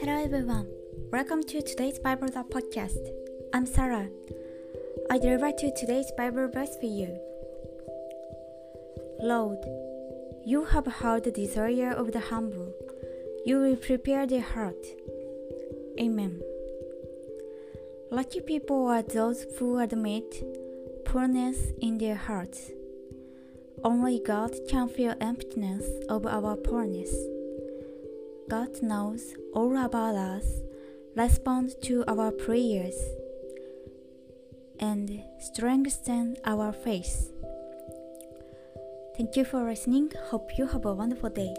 Hello everyone. Welcome to today's Bible the podcast. I'm Sarah. I deliver to today's Bible verse for you. Lord, you have heard the desire of the humble. You will prepare their heart. Amen. Lucky people are those who admit poorness in their hearts. Only God can fill emptiness of our poorness. God knows all about us, responds to our prayers, and strengthens our faith. Thank you for listening. Hope you have a wonderful day.